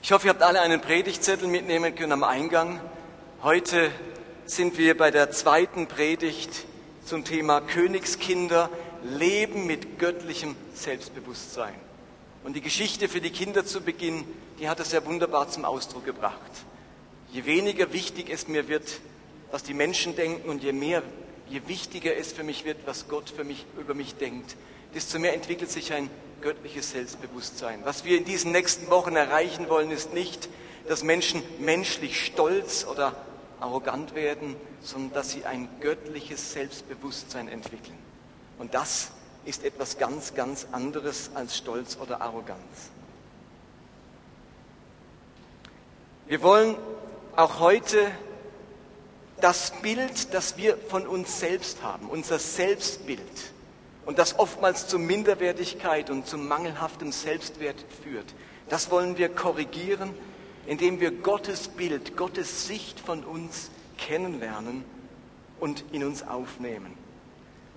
Ich hoffe, ihr habt alle einen Predigtzettel mitnehmen können am Eingang. Heute sind wir bei der zweiten Predigt zum Thema Königskinder, Leben mit göttlichem Selbstbewusstsein. Und die Geschichte für die Kinder zu Beginn, die hat es sehr wunderbar zum Ausdruck gebracht. Je weniger wichtig es mir wird, was die Menschen denken und je mehr, je wichtiger es für mich wird, was Gott für mich, über mich denkt, desto mehr entwickelt sich ein göttliches Selbstbewusstsein. Was wir in diesen nächsten Wochen erreichen wollen, ist nicht, dass Menschen menschlich stolz oder arrogant werden, sondern dass sie ein göttliches Selbstbewusstsein entwickeln. Und das ist etwas ganz, ganz anderes als Stolz oder Arroganz. Wir wollen auch heute das Bild, das wir von uns selbst haben, unser Selbstbild, und das oftmals zu Minderwertigkeit und zu mangelhaftem Selbstwert führt. Das wollen wir korrigieren, indem wir Gottes Bild, Gottes Sicht von uns kennenlernen und in uns aufnehmen.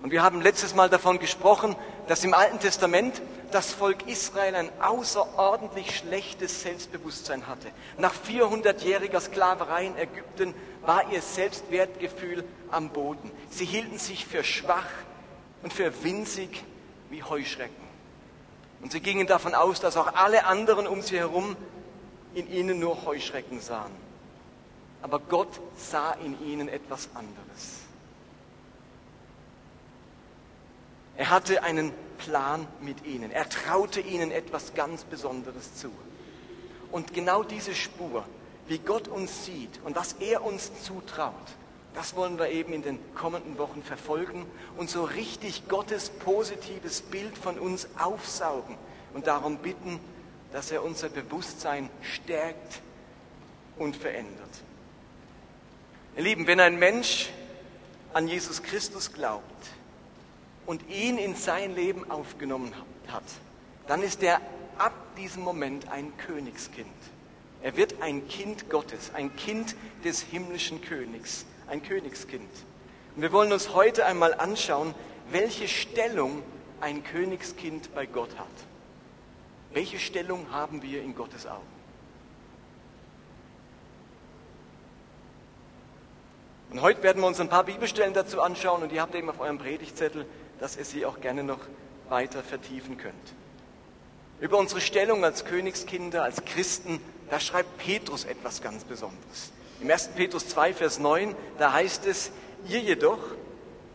Und wir haben letztes Mal davon gesprochen, dass im Alten Testament das Volk Israel ein außerordentlich schlechtes Selbstbewusstsein hatte. Nach 400-jähriger Sklaverei in Ägypten war ihr Selbstwertgefühl am Boden. Sie hielten sich für schwach, und für winzig wie Heuschrecken. Und sie gingen davon aus, dass auch alle anderen um sie herum in ihnen nur Heuschrecken sahen. Aber Gott sah in ihnen etwas anderes. Er hatte einen Plan mit ihnen. Er traute ihnen etwas ganz Besonderes zu. Und genau diese Spur, wie Gott uns sieht und was er uns zutraut, das wollen wir eben in den kommenden Wochen verfolgen und so richtig Gottes positives Bild von uns aufsaugen und darum bitten, dass er unser Bewusstsein stärkt und verändert. Ihr Lieben, wenn ein Mensch an Jesus Christus glaubt und ihn in sein Leben aufgenommen hat, dann ist er ab diesem Moment ein Königskind. Er wird ein Kind Gottes, ein Kind des himmlischen Königs ein Königskind. Und wir wollen uns heute einmal anschauen, welche Stellung ein Königskind bei Gott hat. Welche Stellung haben wir in Gottes Augen? Und heute werden wir uns ein paar Bibelstellen dazu anschauen und ihr habt eben auf eurem Predigtzettel, dass ihr sie auch gerne noch weiter vertiefen könnt. Über unsere Stellung als Königskinder, als Christen, da schreibt Petrus etwas ganz Besonderes. Im 1. Petrus 2, Vers 9, da heißt es, ihr jedoch,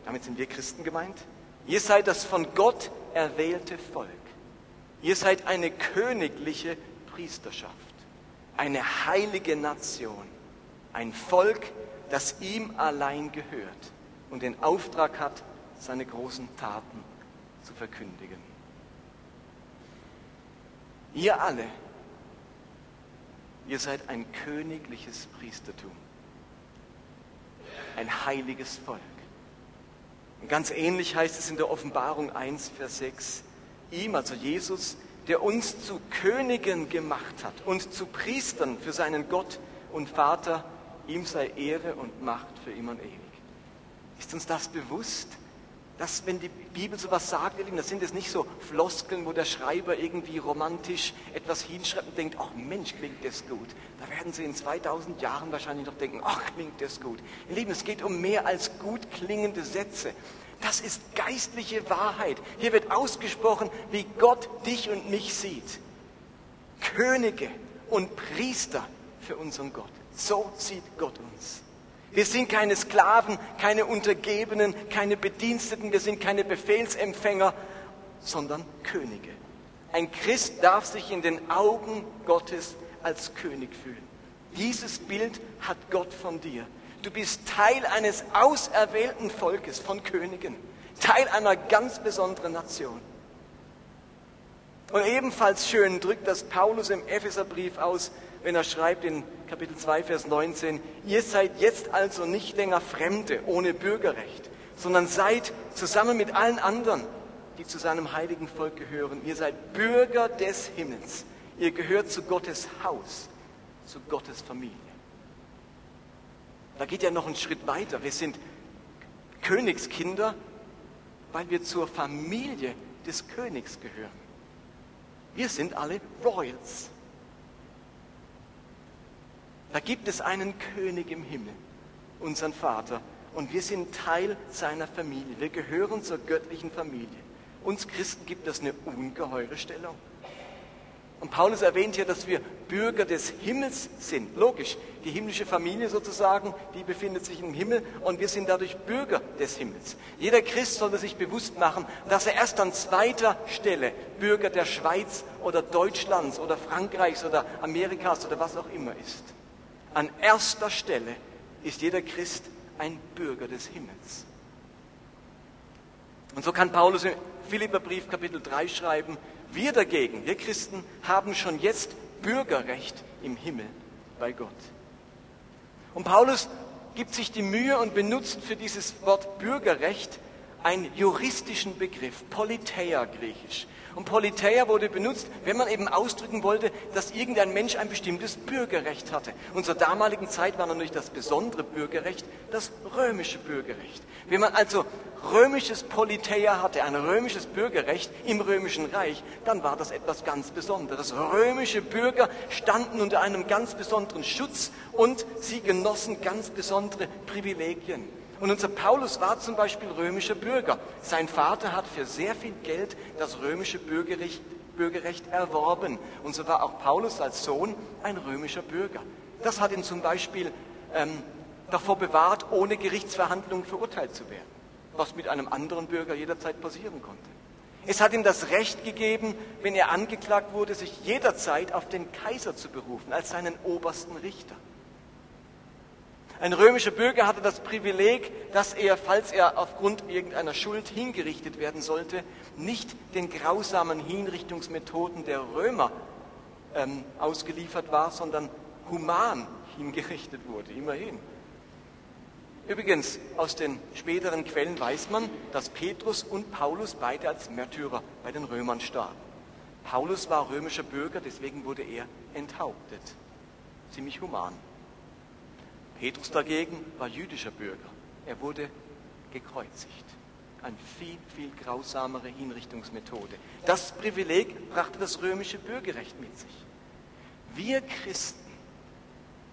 damit sind wir Christen gemeint, ihr seid das von Gott erwählte Volk. Ihr seid eine königliche Priesterschaft, eine heilige Nation, ein Volk, das ihm allein gehört und den Auftrag hat, seine großen Taten zu verkündigen. Ihr alle Ihr seid ein königliches Priestertum, ein heiliges Volk. Und ganz ähnlich heißt es in der Offenbarung 1, Vers 6, ihm, also Jesus, der uns zu Königen gemacht hat und zu Priestern für seinen Gott und Vater, ihm sei Ehre und Macht für immer und ewig. Ist uns das bewusst? Dass wenn die Bibel sowas sagt, das sind es nicht so Floskeln, wo der Schreiber irgendwie romantisch etwas hinschreibt und denkt, ach Mensch, klingt das gut. Da werden Sie in 2000 Jahren wahrscheinlich noch denken, ach, klingt das gut. Ihr Lieben, es geht um mehr als gut klingende Sätze. Das ist geistliche Wahrheit. Hier wird ausgesprochen, wie Gott dich und mich sieht. Könige und Priester für unseren Gott. So sieht Gott uns. Wir sind keine Sklaven, keine Untergebenen, keine Bediensteten, wir sind keine Befehlsempfänger, sondern Könige. Ein Christ darf sich in den Augen Gottes als König fühlen. Dieses Bild hat Gott von dir. Du bist Teil eines auserwählten Volkes von Königen, Teil einer ganz besonderen Nation. Und ebenfalls schön drückt das Paulus im Epheserbrief aus, wenn er schreibt in Kapitel 2, Vers 19, ihr seid jetzt also nicht länger Fremde ohne Bürgerrecht, sondern seid zusammen mit allen anderen, die zu seinem heiligen Volk gehören, ihr seid Bürger des Himmels. Ihr gehört zu Gottes Haus, zu Gottes Familie. Da geht ja noch ein Schritt weiter. Wir sind Königskinder, weil wir zur Familie des Königs gehören. Wir sind alle Royals. Da gibt es einen König im Himmel, unseren Vater, und wir sind Teil seiner Familie. Wir gehören zur göttlichen Familie. Uns Christen gibt das eine ungeheure Stellung. Und Paulus erwähnt hier, dass wir Bürger des Himmels sind. Logisch, die himmlische Familie sozusagen, die befindet sich im Himmel und wir sind dadurch Bürger des Himmels. Jeder Christ sollte sich bewusst machen, dass er erst an zweiter Stelle Bürger der Schweiz oder Deutschlands oder Frankreichs oder Amerikas oder was auch immer ist. An erster Stelle ist jeder Christ ein Bürger des Himmels. Und so kann Paulus im Philipperbrief Kapitel 3 schreiben, wir dagegen, wir Christen, haben schon jetzt Bürgerrecht im Himmel bei Gott. Und Paulus gibt sich die Mühe und benutzt für dieses Wort Bürgerrecht einen juristischen Begriff, Politeia griechisch. Und Politeia wurde benutzt, wenn man eben ausdrücken wollte, dass irgendein Mensch ein bestimmtes Bürgerrecht hatte. Und zur damaligen Zeit war natürlich das besondere Bürgerrecht das römische Bürgerrecht. Wenn man also römisches Politeia hatte, ein römisches Bürgerrecht im römischen Reich, dann war das etwas ganz Besonderes. Römische Bürger standen unter einem ganz besonderen Schutz und sie genossen ganz besondere Privilegien. Und unser Paulus war zum Beispiel römischer Bürger. Sein Vater hat für sehr viel Geld das römische Bürgerrecht, Bürgerrecht erworben. Und so war auch Paulus als Sohn ein römischer Bürger. Das hat ihn zum Beispiel ähm, davor bewahrt, ohne Gerichtsverhandlung verurteilt zu werden, was mit einem anderen Bürger jederzeit passieren konnte. Es hat ihm das Recht gegeben, wenn er angeklagt wurde, sich jederzeit auf den Kaiser zu berufen als seinen obersten Richter. Ein römischer Bürger hatte das Privileg, dass er, falls er aufgrund irgendeiner Schuld hingerichtet werden sollte, nicht den grausamen Hinrichtungsmethoden der Römer ähm, ausgeliefert war, sondern human hingerichtet wurde, immerhin. Übrigens, aus den späteren Quellen weiß man, dass Petrus und Paulus beide als Märtyrer bei den Römern starben. Paulus war römischer Bürger, deswegen wurde er enthauptet. Ziemlich human. Petrus dagegen war jüdischer Bürger. Er wurde gekreuzigt. Eine viel, viel grausamere Hinrichtungsmethode. Das Privileg brachte das römische Bürgerrecht mit sich. Wir Christen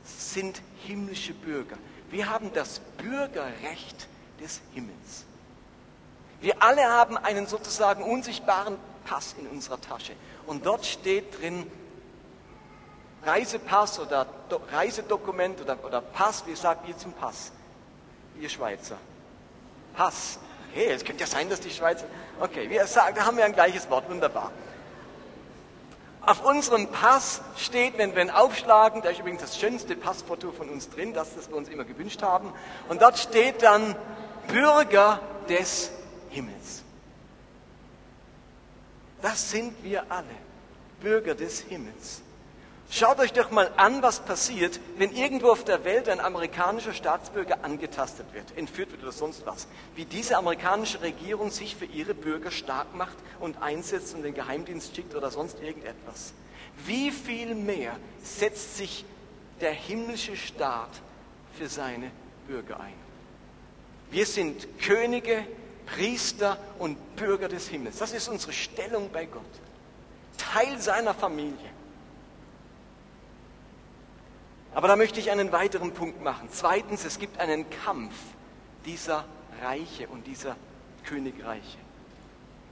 sind himmlische Bürger. Wir haben das Bürgerrecht des Himmels. Wir alle haben einen sozusagen unsichtbaren Pass in unserer Tasche. Und dort steht drin Reisepass oder Do Reisedokument oder, oder Pass, wie sagt ihr zum Pass? Ihr Schweizer. Pass. Okay, es könnte ja sein, dass die Schweizer. Okay, wir sagen, da haben wir ein gleiches Wort, wunderbar. Auf unserem Pass steht, wenn wir ihn aufschlagen, da ist übrigens das schönste Passfoto von uns drin, das, das wir uns immer gewünscht haben, und dort steht dann Bürger des Himmels. Das sind wir alle, Bürger des Himmels. Schaut euch doch mal an, was passiert, wenn irgendwo auf der Welt ein amerikanischer Staatsbürger angetastet wird, entführt wird oder sonst was. Wie diese amerikanische Regierung sich für ihre Bürger stark macht und einsetzt und den Geheimdienst schickt oder sonst irgendetwas. Wie viel mehr setzt sich der himmlische Staat für seine Bürger ein? Wir sind Könige, Priester und Bürger des Himmels. Das ist unsere Stellung bei Gott. Teil seiner Familie. Aber da möchte ich einen weiteren Punkt machen. Zweitens, es gibt einen Kampf dieser Reiche und dieser Königreiche.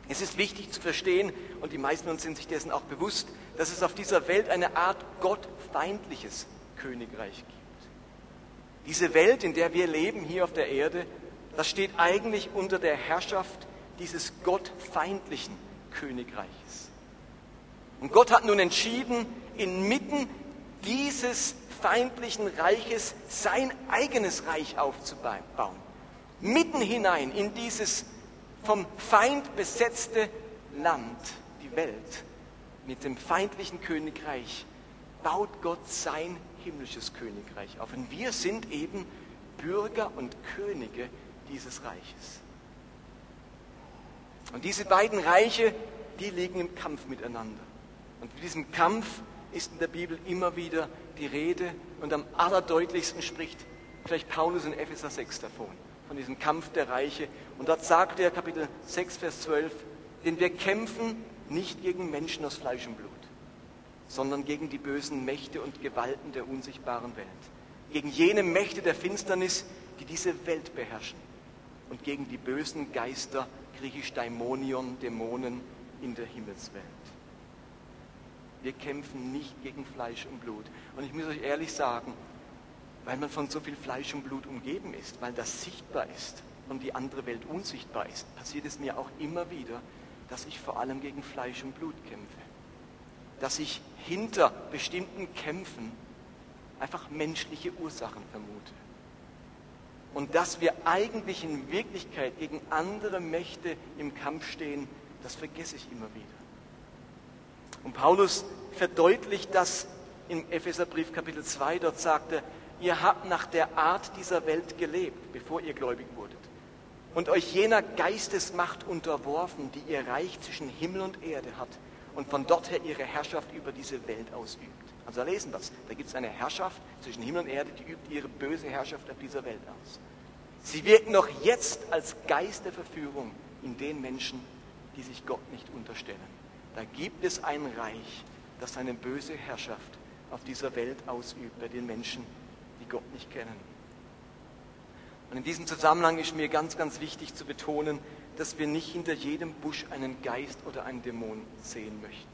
Es ist wichtig zu verstehen, und die meisten uns sind sich dessen auch bewusst, dass es auf dieser Welt eine Art gottfeindliches Königreich gibt. Diese Welt, in der wir leben hier auf der Erde, das steht eigentlich unter der Herrschaft dieses gottfeindlichen Königreiches. Und Gott hat nun entschieden, inmitten dieses feindlichen Reiches sein eigenes Reich aufzubauen. Mitten hinein in dieses vom Feind besetzte Land, die Welt, mit dem feindlichen Königreich, baut Gott sein himmlisches Königreich auf. Und wir sind eben Bürger und Könige dieses Reiches. Und diese beiden Reiche, die liegen im Kampf miteinander. Und in diesem Kampf ist in der Bibel immer wieder die Rede und am allerdeutlichsten spricht vielleicht Paulus in Epheser 6 davon, von diesem Kampf der Reiche. Und dort sagt er, Kapitel 6, Vers 12, denn wir kämpfen nicht gegen Menschen aus Fleisch und Blut, sondern gegen die bösen Mächte und Gewalten der unsichtbaren Welt, gegen jene Mächte der Finsternis, die diese Welt beherrschen und gegen die bösen Geister, griechisch Daimonion, Dämonen in der Himmelswelt. Wir kämpfen nicht gegen Fleisch und Blut. Und ich muss euch ehrlich sagen, weil man von so viel Fleisch und Blut umgeben ist, weil das sichtbar ist und die andere Welt unsichtbar ist, passiert es mir auch immer wieder, dass ich vor allem gegen Fleisch und Blut kämpfe. Dass ich hinter bestimmten Kämpfen einfach menschliche Ursachen vermute. Und dass wir eigentlich in Wirklichkeit gegen andere Mächte im Kampf stehen, das vergesse ich immer wieder. Und Paulus verdeutlicht das im Epheserbrief Kapitel 2. Dort sagt er, ihr habt nach der Art dieser Welt gelebt, bevor ihr gläubig wurdet. Und euch jener Geistesmacht unterworfen, die ihr Reich zwischen Himmel und Erde hat und von dort her ihre Herrschaft über diese Welt ausübt. Also lesen wir es. Da gibt es eine Herrschaft zwischen Himmel und Erde, die übt ihre böse Herrschaft auf dieser Welt aus. Sie wirken noch jetzt als Geist der Verführung in den Menschen, die sich Gott nicht unterstellen. Da gibt es ein Reich, das seine böse Herrschaft auf dieser Welt ausübt, bei den Menschen, die Gott nicht kennen. Und in diesem Zusammenhang ist mir ganz, ganz wichtig zu betonen, dass wir nicht hinter jedem Busch einen Geist oder einen Dämon sehen möchten.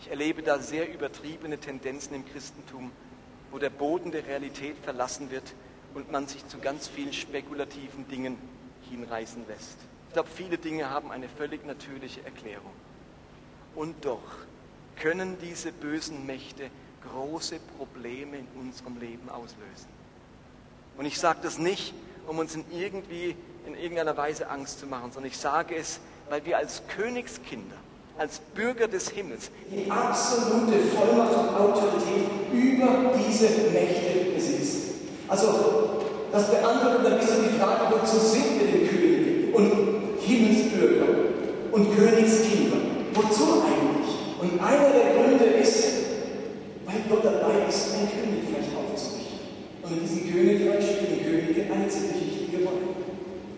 Ich erlebe da sehr übertriebene Tendenzen im Christentum, wo der Boden der Realität verlassen wird und man sich zu ganz vielen spekulativen Dingen hinreißen lässt. Ich glaube, viele Dinge haben eine völlig natürliche Erklärung. Und doch können diese bösen Mächte große Probleme in unserem Leben auslösen. Und ich sage das nicht, um uns in, irgendwie, in irgendeiner Weise Angst zu machen, sondern ich sage es, weil wir als Königskinder, als Bürger des Himmels die absolute Vollmacht und Autorität über diese Mächte besitzen. Also, das beantwortet ein bisschen die Frage, wozu sind wir denn Könige und Himmelsbürger und Königskinder? Wozu eigentlich? Und einer der Gründe ist, weil Gott dabei ist, ein Königreich aufzurichten. Und in diesem Königreich spielen Könige ziemlich wichtige Rolle.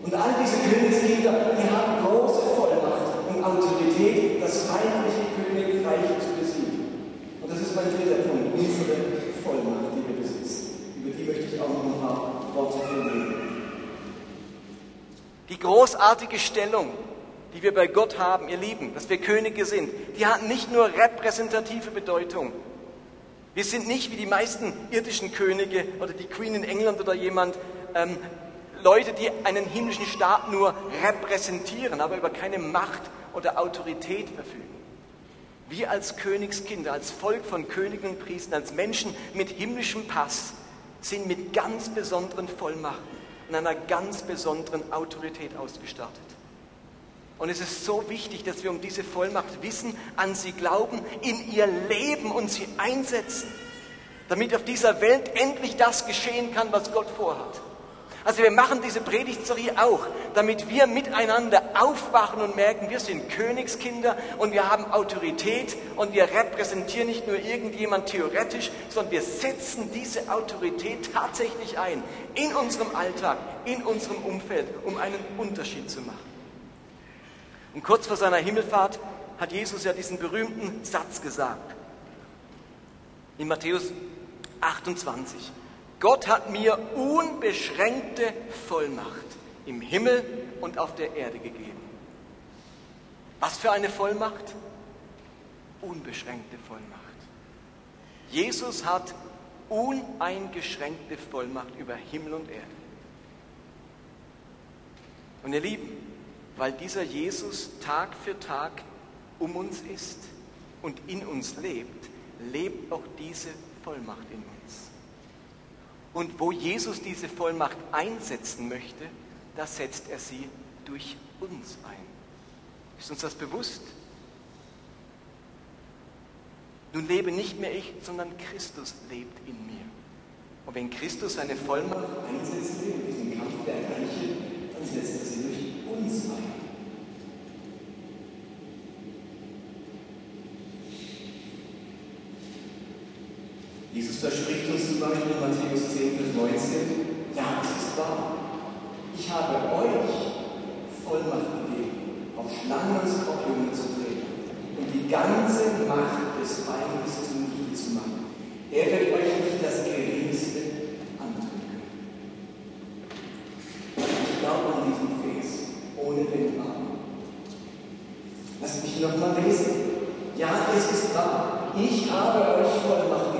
Und all diese Königskinder, die haben große Vollmacht und Autorität, das feindliche Königreich zu besiegen. Und das ist mein dritter Punkt, unsere Vollmacht, die wir besitzen. Über die möchte ich auch noch ein paar Worte verlieren. Die großartige Stellung, die wir bei Gott haben, ihr Lieben, dass wir Könige sind, die hat nicht nur repräsentative Bedeutung. Wir sind nicht wie die meisten irdischen Könige oder die Queen in England oder jemand, ähm, Leute, die einen himmlischen Staat nur repräsentieren, aber über keine Macht oder Autorität verfügen. Wir als Königskinder, als Volk von Königen und Priestern, als Menschen mit himmlischem Pass sind mit ganz besonderen Vollmachten und einer ganz besonderen Autorität ausgestattet. Und es ist so wichtig, dass wir um diese Vollmacht wissen, an sie glauben, in ihr leben und sie einsetzen, damit auf dieser Welt endlich das geschehen kann, was Gott vorhat. Also wir machen diese Predigtserie auch, damit wir miteinander aufwachen und merken, wir sind Königskinder und wir haben Autorität und wir repräsentieren nicht nur irgendjemand theoretisch, sondern wir setzen diese Autorität tatsächlich ein in unserem Alltag, in unserem Umfeld, um einen Unterschied zu machen. Und kurz vor seiner Himmelfahrt hat Jesus ja diesen berühmten Satz gesagt. In Matthäus 28. Gott hat mir unbeschränkte Vollmacht im Himmel und auf der Erde gegeben. Was für eine Vollmacht? Unbeschränkte Vollmacht. Jesus hat uneingeschränkte Vollmacht über Himmel und Erde. Und ihr Lieben, weil dieser Jesus Tag für Tag um uns ist und in uns lebt, lebt auch diese Vollmacht in uns. Und wo Jesus diese Vollmacht einsetzen möchte, da setzt er sie durch uns ein. Ist uns das bewusst? Nun lebe nicht mehr ich, sondern Christus lebt in mir. Und wenn Christus seine Vollmacht einsetzen will, in diesem Kampf der Reiche, dann setzt Jesus verspricht uns zum Beispiel in Matthäus 10, Vers 19, ja, es ist wahr. Ich habe euch Vollmacht gegeben, auf Schlangen und Skorpione zu treten und die ganze Macht des Feindes zu Nichte zu machen. Er wird euch nicht das Geringste antun können. Ich glaube an diesen Vers ohne den Arm. Lasst mich nochmal lesen. Ja, es ist wahr. Ich habe euch Vollmacht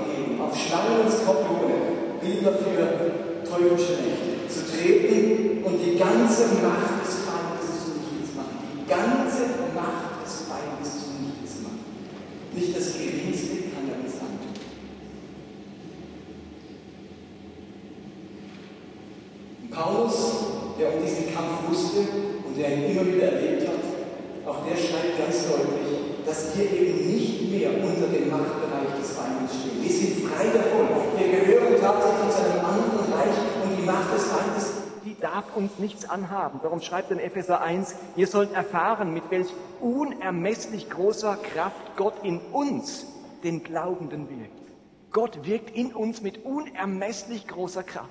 und Skorpione, Bilder für teuflische Mächte, zu treten und die ganze Macht des Feindes zu nichts machen. Die ganze Macht des Feindes zu nichts machen. Nicht das Geringste kann er uns antun. Und Paulus, der um diesen Kampf wusste und der ihn immer wieder erlebt hat, auch der schreibt ganz deutlich, dass wir eben nicht mehr unter Machtbereich des Feindes stehen. Wir sind frei davon. Wir gehören tatsächlich zu einem anderen Reich und die Macht des Feindes, die darf uns nichts anhaben. Darum schreibt in Epheser 1, ihr sollt erfahren, mit welch unermesslich großer Kraft Gott in uns, den Glaubenden, wirkt. Gott wirkt in uns mit unermesslich großer Kraft.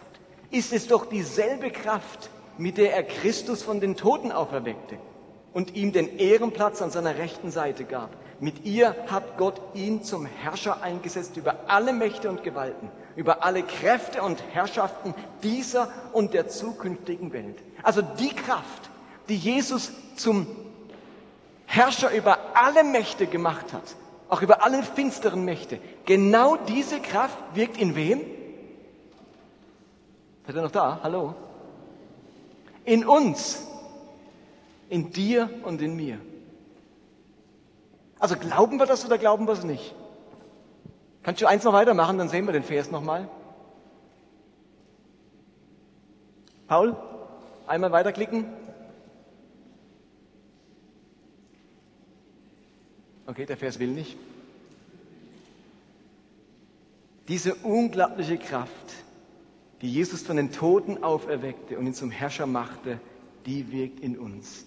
Ist es doch dieselbe Kraft, mit der er Christus von den Toten auferweckte und ihm den Ehrenplatz an seiner rechten Seite gab. Mit ihr hat Gott ihn zum Herrscher eingesetzt über alle Mächte und Gewalten, über alle Kräfte und Herrschaften dieser und der zukünftigen Welt. Also die Kraft, die Jesus zum Herrscher über alle Mächte gemacht hat, auch über alle finsteren Mächte, genau diese Kraft wirkt in wem? Seid ihr noch da? Hallo? In uns, in dir und in mir. Also glauben wir das oder glauben wir es nicht? Kannst du eins noch weitermachen, dann sehen wir den Vers nochmal. Paul, einmal weiterklicken. Okay, der Vers will nicht. Diese unglaubliche Kraft, die Jesus von den Toten auferweckte und ihn zum Herrscher machte, die wirkt in uns.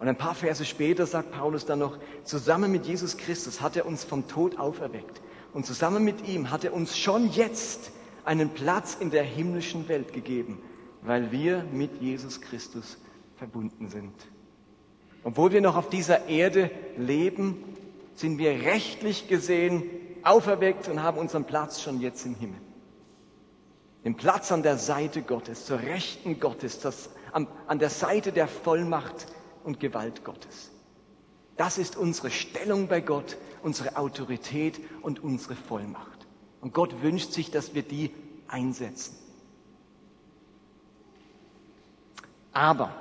Und ein paar Verse später sagt Paulus dann noch, zusammen mit Jesus Christus hat er uns vom Tod auferweckt. Und zusammen mit ihm hat er uns schon jetzt einen Platz in der himmlischen Welt gegeben, weil wir mit Jesus Christus verbunden sind. Obwohl wir noch auf dieser Erde leben, sind wir rechtlich gesehen auferweckt und haben unseren Platz schon jetzt im Himmel. Den Platz an der Seite Gottes, zur Rechten Gottes, das an, an der Seite der Vollmacht und Gewalt Gottes. Das ist unsere Stellung bei Gott, unsere Autorität und unsere Vollmacht. Und Gott wünscht sich, dass wir die einsetzen. Aber,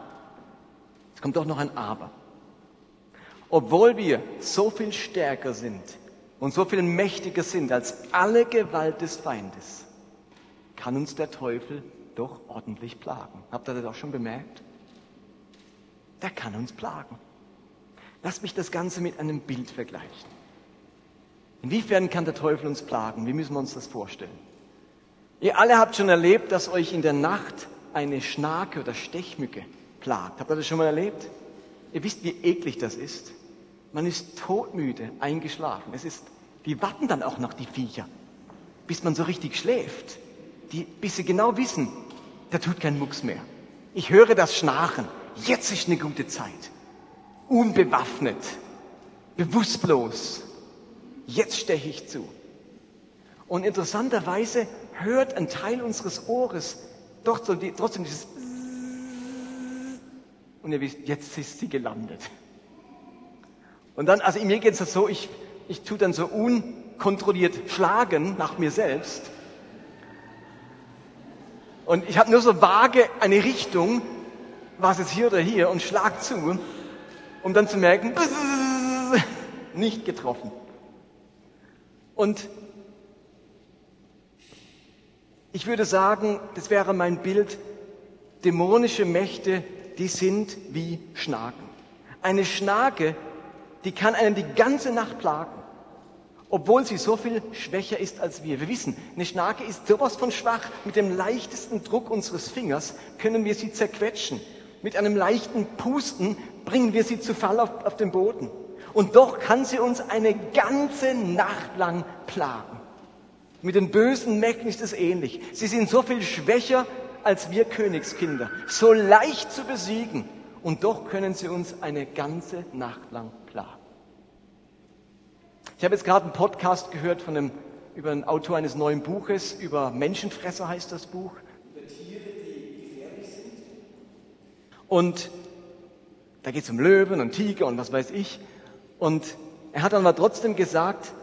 es kommt doch noch ein Aber. Obwohl wir so viel stärker sind und so viel mächtiger sind als alle Gewalt des Feindes, kann uns der Teufel doch ordentlich plagen. Habt ihr das auch schon bemerkt? Der kann uns plagen. Lass mich das Ganze mit einem Bild vergleichen. Inwiefern kann der Teufel uns plagen? Wie müssen wir uns das vorstellen? Ihr alle habt schon erlebt, dass euch in der Nacht eine Schnake oder Stechmücke plagt. Habt ihr das schon mal erlebt? Ihr wisst, wie eklig das ist. Man ist todmüde, eingeschlafen. Es ist, die warten dann auch noch, die Viecher, bis man so richtig schläft. Die, bis sie genau wissen, da tut kein Mucks mehr. Ich höre das Schnarchen. Jetzt ist eine gute Zeit. Unbewaffnet, bewusstlos. Jetzt steche ich zu. Und interessanterweise hört ein Teil unseres Ohres doch trotzdem dieses und ihr wisst, jetzt ist sie gelandet. Und dann, also mir geht es so, ich, ich tue dann so unkontrolliert schlagen nach mir selbst. Und ich habe nur so vage eine Richtung, es jetzt hier oder hier, und schlag zu, um dann zu merken, nicht getroffen. Und ich würde sagen, das wäre mein Bild, dämonische Mächte, die sind wie Schnaken. Eine Schnake, die kann einen die ganze Nacht plagen, obwohl sie so viel schwächer ist als wir. Wir wissen, eine Schnake ist sowas von schwach, mit dem leichtesten Druck unseres Fingers können wir sie zerquetschen. Mit einem leichten Pusten bringen wir sie zu Fall auf, auf den Boden. Und doch kann sie uns eine ganze Nacht lang plagen. Mit den bösen Mächten ist es ähnlich. Sie sind so viel schwächer als wir Königskinder, so leicht zu besiegen. Und doch können sie uns eine ganze Nacht lang plagen. Ich habe jetzt gerade einen Podcast gehört von einem, über einen Autor eines neuen Buches, über Menschenfresser heißt das Buch. Und da geht es um Löwen und Tiger und was weiß ich. Und er hat dann aber trotzdem gesagt,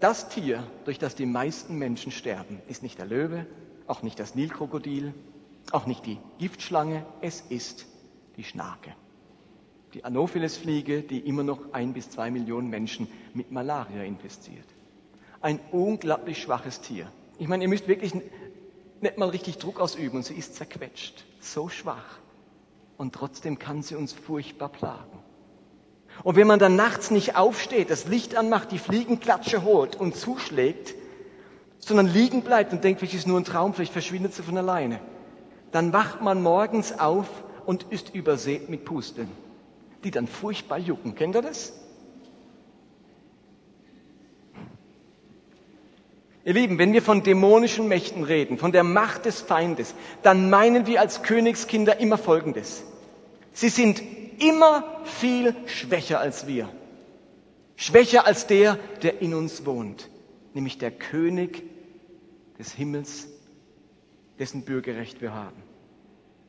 Das Tier, durch das die meisten Menschen sterben, ist nicht der Löwe, auch nicht das Nilkrokodil, auch nicht die Giftschlange, es ist die Schnake. Die Anopheles-Fliege, die immer noch ein bis zwei Millionen Menschen mit Malaria infiziert. Ein unglaublich schwaches Tier. Ich meine, ihr müsst wirklich nicht mal richtig Druck ausüben und sie ist zerquetscht. So schwach. Und trotzdem kann sie uns furchtbar plagen. Und wenn man dann nachts nicht aufsteht, das Licht anmacht, die Fliegenklatsche holt und zuschlägt, sondern liegen bleibt und denkt, vielleicht ist nur ein Traum, vielleicht verschwindet sie von alleine, dann wacht man morgens auf und ist übersät mit Pusteln, die dann furchtbar jucken. Kennt ihr das? Ihr Lieben, wenn wir von dämonischen Mächten reden, von der Macht des Feindes, dann meinen wir als Königskinder immer Folgendes. Sie sind immer viel schwächer als wir. Schwächer als der, der in uns wohnt, nämlich der König des Himmels, dessen Bürgerrecht wir haben.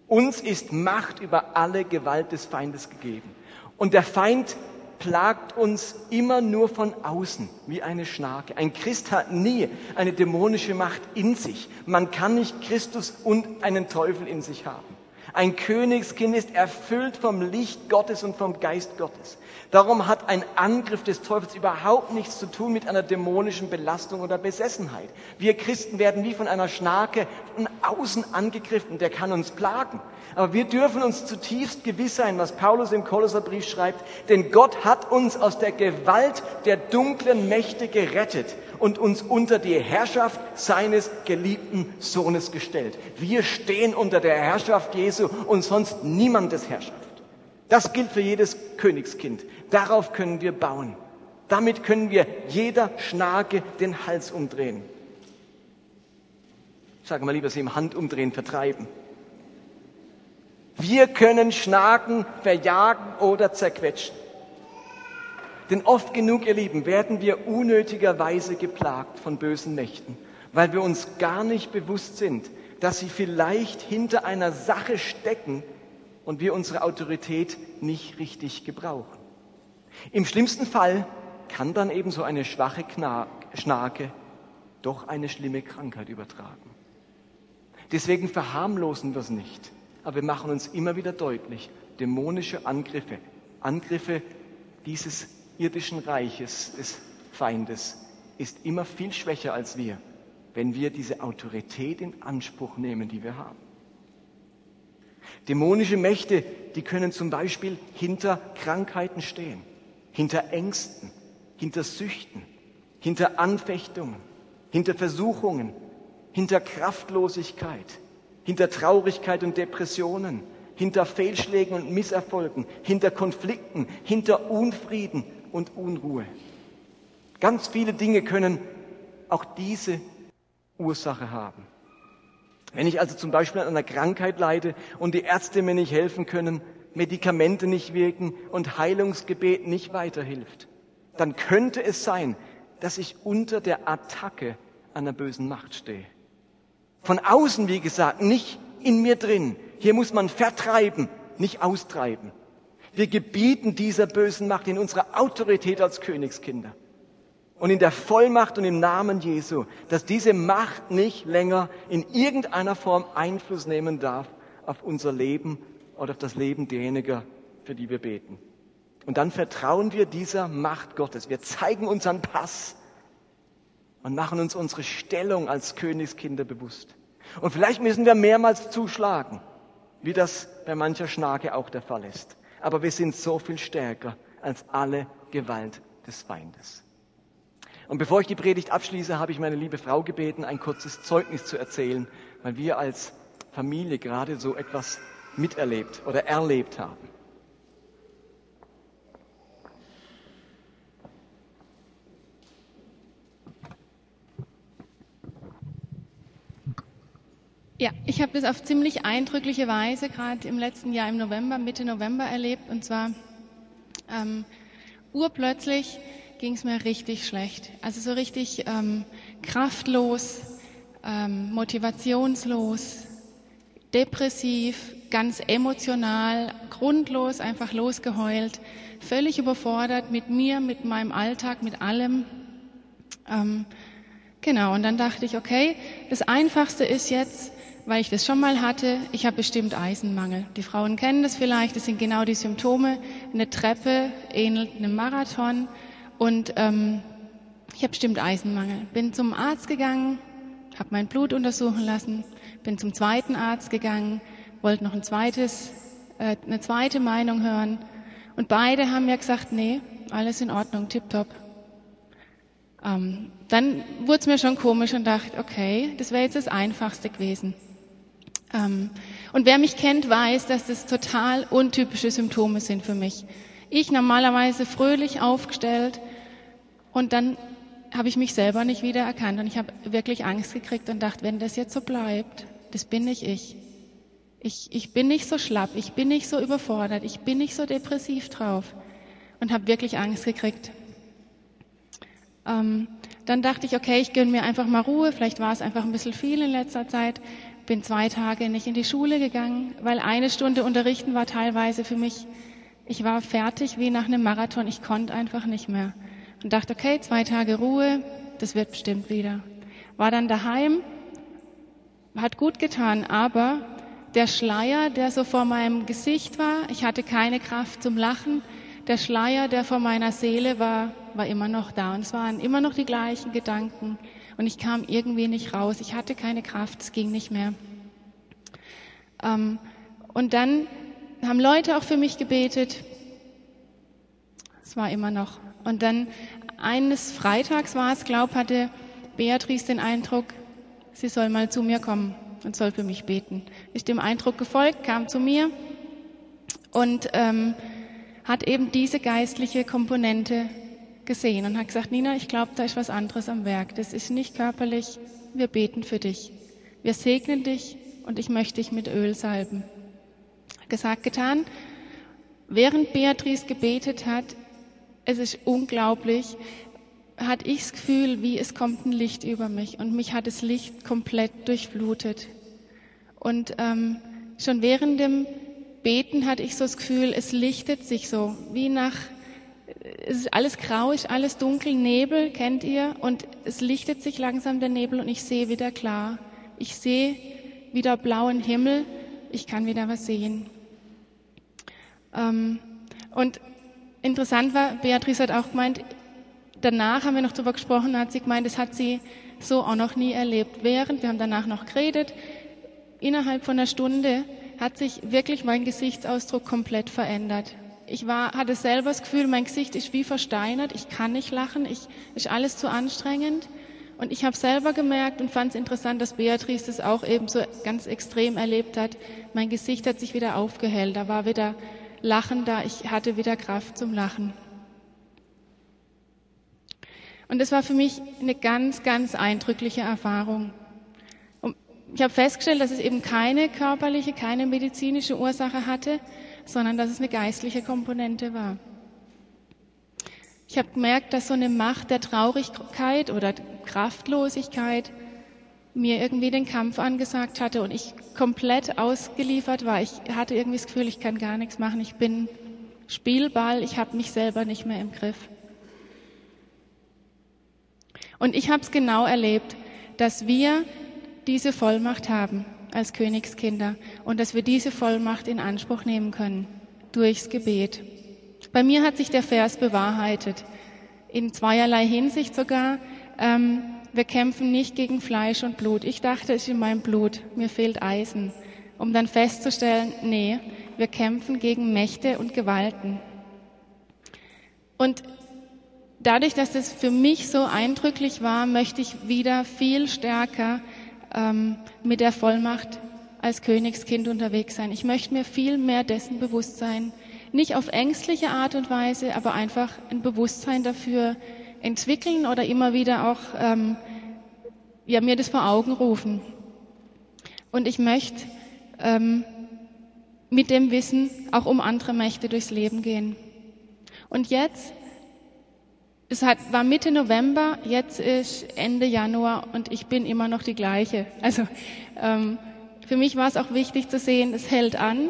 Uns ist Macht über alle Gewalt des Feindes gegeben. Und der Feind plagt uns immer nur von außen, wie eine Schnake. Ein Christ hat nie eine dämonische Macht in sich. Man kann nicht Christus und einen Teufel in sich haben. Ein Königskind ist erfüllt vom Licht Gottes und vom Geist Gottes. Darum hat ein Angriff des Teufels überhaupt nichts zu tun mit einer dämonischen Belastung oder Besessenheit. Wir Christen werden wie von einer Schnake von außen angegriffen, der kann uns plagen. Aber wir dürfen uns zutiefst gewiss sein, was Paulus im Kolosserbrief schreibt, denn Gott hat uns aus der Gewalt der dunklen Mächte gerettet und uns unter die Herrschaft seines geliebten Sohnes gestellt. Wir stehen unter der Herrschaft Jesu und sonst niemandes Herrschaft. Das gilt für jedes Königskind. Darauf können wir bauen. Damit können wir jeder Schnake den Hals umdrehen. Sagen wir lieber, sie im Handumdrehen vertreiben. Wir können Schnaken verjagen oder zerquetschen. Denn oft genug, ihr Lieben, werden wir unnötigerweise geplagt von bösen Mächten, weil wir uns gar nicht bewusst sind, dass sie vielleicht hinter einer Sache stecken und wir unsere Autorität nicht richtig gebrauchen. Im schlimmsten Fall kann dann eben so eine schwache Schnake doch eine schlimme Krankheit übertragen. Deswegen verharmlosen wir es nicht, aber wir machen uns immer wieder deutlich, dämonische Angriffe, Angriffe dieses irdischen Reiches des Feindes ist immer viel schwächer als wir, wenn wir diese Autorität in Anspruch nehmen, die wir haben. Dämonische Mächte, die können zum Beispiel hinter Krankheiten stehen, hinter Ängsten, hinter Süchten, hinter Anfechtungen, hinter Versuchungen, hinter Kraftlosigkeit, hinter Traurigkeit und Depressionen, hinter Fehlschlägen und Misserfolgen, hinter Konflikten, hinter Unfrieden und Unruhe. Ganz viele Dinge können auch diese Ursache haben. Wenn ich also zum Beispiel an einer Krankheit leide und die Ärzte mir nicht helfen können, Medikamente nicht wirken und Heilungsgebet nicht weiterhilft, dann könnte es sein, dass ich unter der Attacke einer bösen Macht stehe. Von außen, wie gesagt, nicht in mir drin. Hier muss man vertreiben, nicht austreiben. Wir gebieten dieser bösen Macht in unserer Autorität als Königskinder und in der Vollmacht und im Namen Jesu, dass diese Macht nicht länger in irgendeiner Form Einfluss nehmen darf auf unser Leben oder auf das Leben derjenigen, für die wir beten. Und dann vertrauen wir dieser Macht Gottes. Wir zeigen unseren Pass und machen uns unsere Stellung als Königskinder bewusst. Und vielleicht müssen wir mehrmals zuschlagen, wie das bei mancher Schnake auch der Fall ist aber wir sind so viel stärker als alle Gewalt des Feindes. Und bevor ich die Predigt abschließe, habe ich meine liebe Frau gebeten, ein kurzes Zeugnis zu erzählen, weil wir als Familie gerade so etwas miterlebt oder erlebt haben. Ja, ich habe das auf ziemlich eindrückliche Weise gerade im letzten Jahr im November, Mitte November erlebt. Und zwar ähm, urplötzlich ging es mir richtig schlecht. Also so richtig ähm, kraftlos, ähm, motivationslos, depressiv, ganz emotional, grundlos, einfach losgeheult, völlig überfordert mit mir, mit meinem Alltag, mit allem. Ähm, genau, und dann dachte ich, okay, das Einfachste ist jetzt, weil ich das schon mal hatte, ich habe bestimmt Eisenmangel. Die Frauen kennen das vielleicht, das sind genau die Symptome. Eine Treppe ähnelt einem Marathon und ähm, ich habe bestimmt Eisenmangel. Bin zum Arzt gegangen, habe mein Blut untersuchen lassen, bin zum zweiten Arzt gegangen, wollte noch ein zweites, äh, eine zweite Meinung hören und beide haben mir gesagt, nee, alles in Ordnung, tipptopp. Ähm, dann wurde es mir schon komisch und dachte, okay, das wäre jetzt das Einfachste gewesen. Ähm, und wer mich kennt, weiß, dass das total untypische Symptome sind für mich. Ich normalerweise fröhlich aufgestellt und dann habe ich mich selber nicht wieder erkannt und ich habe wirklich Angst gekriegt und dachte, wenn das jetzt so bleibt, das bin nicht ich. Ich, ich bin nicht so schlapp, ich bin nicht so überfordert, ich bin nicht so depressiv drauf und habe wirklich Angst gekriegt. Ähm, dann dachte ich, okay, ich gönne mir einfach mal Ruhe, vielleicht war es einfach ein bisschen viel in letzter Zeit, bin zwei Tage nicht in die Schule gegangen, weil eine Stunde unterrichten war teilweise für mich, ich war fertig wie nach einem Marathon, ich konnte einfach nicht mehr. Und dachte, okay, zwei Tage Ruhe, das wird bestimmt wieder. War dann daheim, hat gut getan, aber der Schleier, der so vor meinem Gesicht war, ich hatte keine Kraft zum Lachen, der Schleier, der vor meiner Seele war, war immer noch da. Und es waren immer noch die gleichen Gedanken. Und ich kam irgendwie nicht raus. Ich hatte keine Kraft, es ging nicht mehr. Ähm, und dann haben Leute auch für mich gebetet. Es war immer noch. Und dann eines Freitags war es, glaub, hatte Beatrice den Eindruck, sie soll mal zu mir kommen und soll für mich beten. Ist dem Eindruck gefolgt, kam zu mir und ähm, hat eben diese geistliche Komponente gesehen und hat gesagt, Nina, ich glaube, da ist was anderes am Werk. Das ist nicht körperlich. Wir beten für dich. Wir segnen dich und ich möchte dich mit Öl salben. Gesagt, getan. Während Beatrice gebetet hat, es ist unglaublich, hatte ich das Gefühl, wie es kommt ein Licht über mich und mich hat das Licht komplett durchflutet. Und ähm, schon während dem Beten hatte ich so das Gefühl, es lichtet sich so, wie nach, es ist alles grau, ist alles dunkel, Nebel, kennt ihr, und es lichtet sich langsam der Nebel und ich sehe wieder klar. Ich sehe wieder blauen Himmel, ich kann wieder was sehen. Ähm, und interessant war, Beatrice hat auch gemeint, danach haben wir noch darüber gesprochen, hat sie gemeint, das hat sie so auch noch nie erlebt. Während, wir haben danach noch geredet, innerhalb von einer Stunde hat sich wirklich mein Gesichtsausdruck komplett verändert. Ich war, hatte selber das Gefühl, mein Gesicht ist wie versteinert, ich kann nicht lachen, ich, ist alles zu anstrengend. Und ich habe selber gemerkt und fand es interessant, dass Beatrice das auch eben so ganz extrem erlebt hat. Mein Gesicht hat sich wieder aufgehellt, da war wieder Lachen da, ich hatte wieder Kraft zum Lachen. Und das war für mich eine ganz, ganz eindrückliche Erfahrung. Ich habe festgestellt, dass es eben keine körperliche, keine medizinische Ursache hatte, sondern dass es eine geistliche Komponente war. Ich habe gemerkt, dass so eine Macht der Traurigkeit oder Kraftlosigkeit mir irgendwie den Kampf angesagt hatte und ich komplett ausgeliefert war. Ich hatte irgendwie das Gefühl, ich kann gar nichts machen. Ich bin Spielball, ich habe mich selber nicht mehr im Griff. Und ich habe es genau erlebt, dass wir diese Vollmacht haben als Königskinder und dass wir diese Vollmacht in Anspruch nehmen können durchs Gebet. Bei mir hat sich der Vers bewahrheitet, in zweierlei Hinsicht sogar. Ähm, wir kämpfen nicht gegen Fleisch und Blut. Ich dachte, es ist in meinem Blut, mir fehlt Eisen, um dann festzustellen, nee, wir kämpfen gegen Mächte und Gewalten. Und dadurch, dass das für mich so eindrücklich war, möchte ich wieder viel stärker ähm, mit der Vollmacht als Königskind unterwegs sein. Ich möchte mir viel mehr dessen bewusst sein. Nicht auf ängstliche Art und Weise, aber einfach ein Bewusstsein dafür, entwickeln oder immer wieder auch ähm, ja, mir das vor Augen rufen. Und ich möchte ähm, mit dem Wissen auch um andere Mächte durchs Leben gehen. Und jetzt, es hat, war Mitte November, jetzt ist Ende Januar und ich bin immer noch die gleiche. Also ähm, für mich war es auch wichtig zu sehen, es hält an,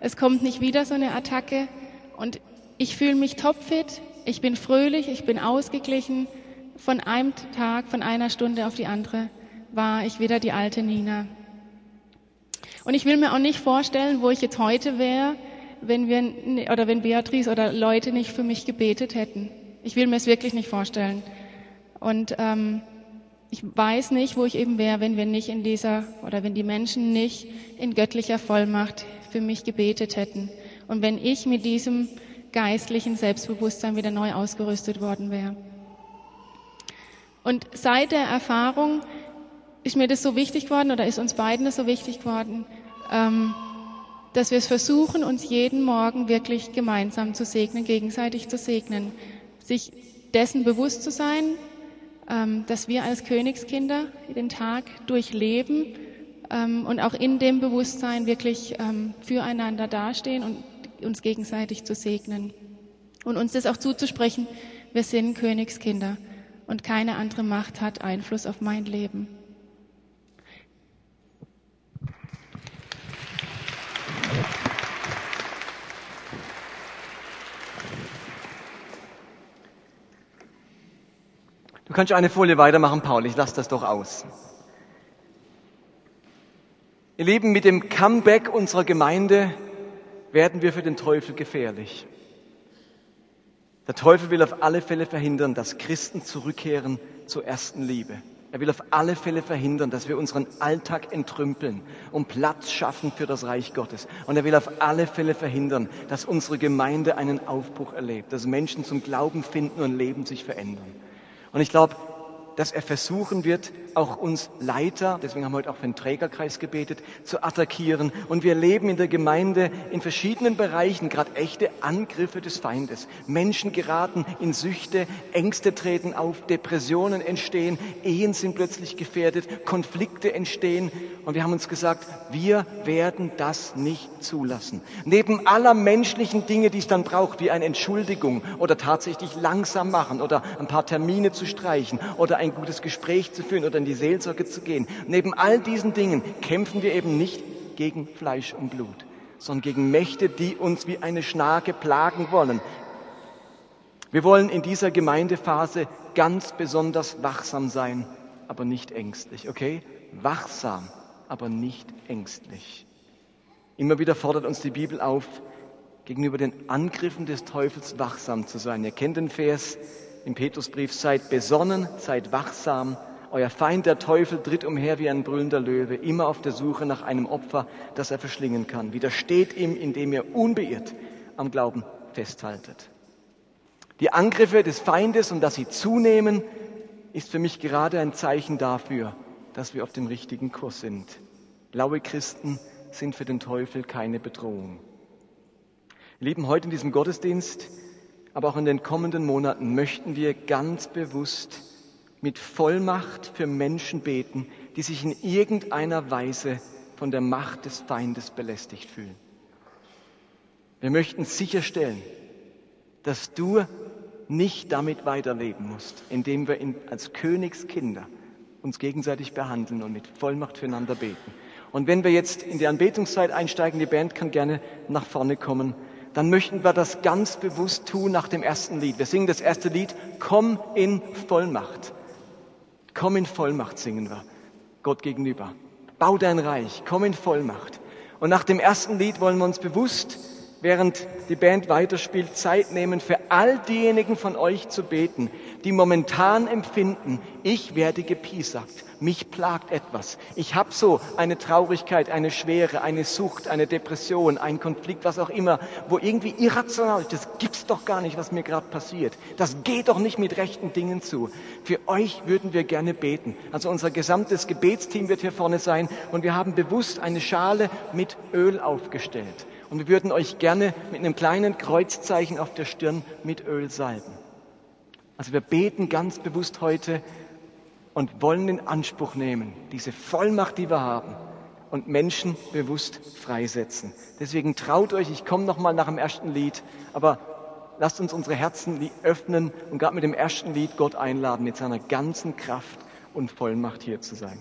es kommt nicht wieder so eine Attacke und ich fühle mich topfit, ich bin fröhlich, ich bin ausgeglichen, von einem Tag, von einer Stunde auf die andere war ich wieder die alte Nina. Und ich will mir auch nicht vorstellen, wo ich jetzt heute wäre, wenn wir oder wenn Beatrice oder Leute nicht für mich gebetet hätten. Ich will mir es wirklich nicht vorstellen. Und ähm, ich weiß nicht, wo ich eben wäre, wenn wir nicht in dieser oder wenn die Menschen nicht in göttlicher Vollmacht für mich gebetet hätten und wenn ich mit diesem geistlichen Selbstbewusstsein wieder neu ausgerüstet worden wäre. Und seit der Erfahrung ist mir das so wichtig geworden oder ist uns beiden das so wichtig geworden, ähm, dass wir es versuchen, uns jeden Morgen wirklich gemeinsam zu segnen, gegenseitig zu segnen, sich dessen bewusst zu sein, ähm, dass wir als Königskinder den Tag durchleben ähm, und auch in dem Bewusstsein wirklich ähm, füreinander dastehen und uns gegenseitig zu segnen. Und uns das auch zuzusprechen, wir sind Königskinder und keine andere Macht hat Einfluss auf mein Leben. Du kannst eine Folie weitermachen, Paul. Ich lasse das doch aus. Ihr Lieben, mit dem Comeback unserer Gemeinde werden wir für den Teufel gefährlich. Der Teufel will auf alle Fälle verhindern, dass Christen zurückkehren zur ersten Liebe. Er will auf alle Fälle verhindern, dass wir unseren Alltag entrümpeln und Platz schaffen für das Reich Gottes. Und er will auf alle Fälle verhindern, dass unsere Gemeinde einen Aufbruch erlebt, dass Menschen zum Glauben finden und Leben sich verändern. Und ich glaube, dass er versuchen wird, auch uns Leiter, deswegen haben wir heute auch für den Trägerkreis gebetet, zu attackieren. Und wir leben in der Gemeinde in verschiedenen Bereichen gerade echte Angriffe des Feindes. Menschen geraten in Süchte, Ängste treten auf, Depressionen entstehen, Ehen sind plötzlich gefährdet, Konflikte entstehen. Und wir haben uns gesagt, wir werden das nicht zulassen. Neben aller menschlichen Dinge, die es dann braucht, wie eine Entschuldigung oder tatsächlich langsam machen oder ein paar Termine zu streichen oder ein gutes Gespräch zu führen oder in die Seelsorge zu gehen. Neben all diesen Dingen kämpfen wir eben nicht gegen Fleisch und Blut, sondern gegen Mächte, die uns wie eine Schnake plagen wollen. Wir wollen in dieser Gemeindephase ganz besonders wachsam sein, aber nicht ängstlich, okay? Wachsam, aber nicht ängstlich. Immer wieder fordert uns die Bibel auf, gegenüber den Angriffen des Teufels wachsam zu sein. Ihr kennt den Vers im Petrusbrief, seid besonnen, seid wachsam, euer Feind, der Teufel, tritt umher wie ein brüllender Löwe, immer auf der Suche nach einem Opfer, das er verschlingen kann. Widersteht ihm, indem ihr unbeirrt am Glauben festhaltet. Die Angriffe des Feindes und dass sie zunehmen, ist für mich gerade ein Zeichen dafür, dass wir auf dem richtigen Kurs sind. Laue Christen sind für den Teufel keine Bedrohung. Wir lieben heute in diesem Gottesdienst, aber auch in den kommenden Monaten möchten wir ganz bewusst mit Vollmacht für Menschen beten, die sich in irgendeiner Weise von der Macht des Feindes belästigt fühlen. Wir möchten sicherstellen, dass du nicht damit weiterleben musst, indem wir als Königskinder uns gegenseitig behandeln und mit Vollmacht füreinander beten. Und wenn wir jetzt in die Anbetungszeit einsteigen, die Band kann gerne nach vorne kommen, dann möchten wir das ganz bewusst tun nach dem ersten Lied. Wir singen das erste Lied, Komm in Vollmacht. Komm in Vollmacht, singen wir Gott gegenüber. Bau dein Reich, komm in Vollmacht. Und nach dem ersten Lied wollen wir uns bewusst, während die Band weiterspielt, Zeit nehmen, für all diejenigen von euch zu beten, die momentan empfinden, ich werde gepiesackt, mich plagt etwas, ich habe so eine Traurigkeit, eine Schwere, eine Sucht, eine Depression, einen Konflikt, was auch immer, wo irgendwie irrational das gibt's doch gar nicht, was mir gerade passiert. Das geht doch nicht mit rechten Dingen zu. Für euch würden wir gerne beten. Also unser gesamtes Gebetsteam wird hier vorne sein und wir haben bewusst eine Schale mit Öl aufgestellt. Und wir würden euch gerne mit einem kleinen Kreuzzeichen auf der Stirn mit Öl salben. Also wir beten ganz bewusst heute und wollen in Anspruch nehmen, diese Vollmacht, die wir haben, und Menschen bewusst freisetzen. Deswegen traut euch, ich komme nochmal nach dem ersten Lied, aber lasst uns unsere Herzen öffnen und gerade mit dem ersten Lied Gott einladen, mit seiner ganzen Kraft und Vollmacht hier zu sein.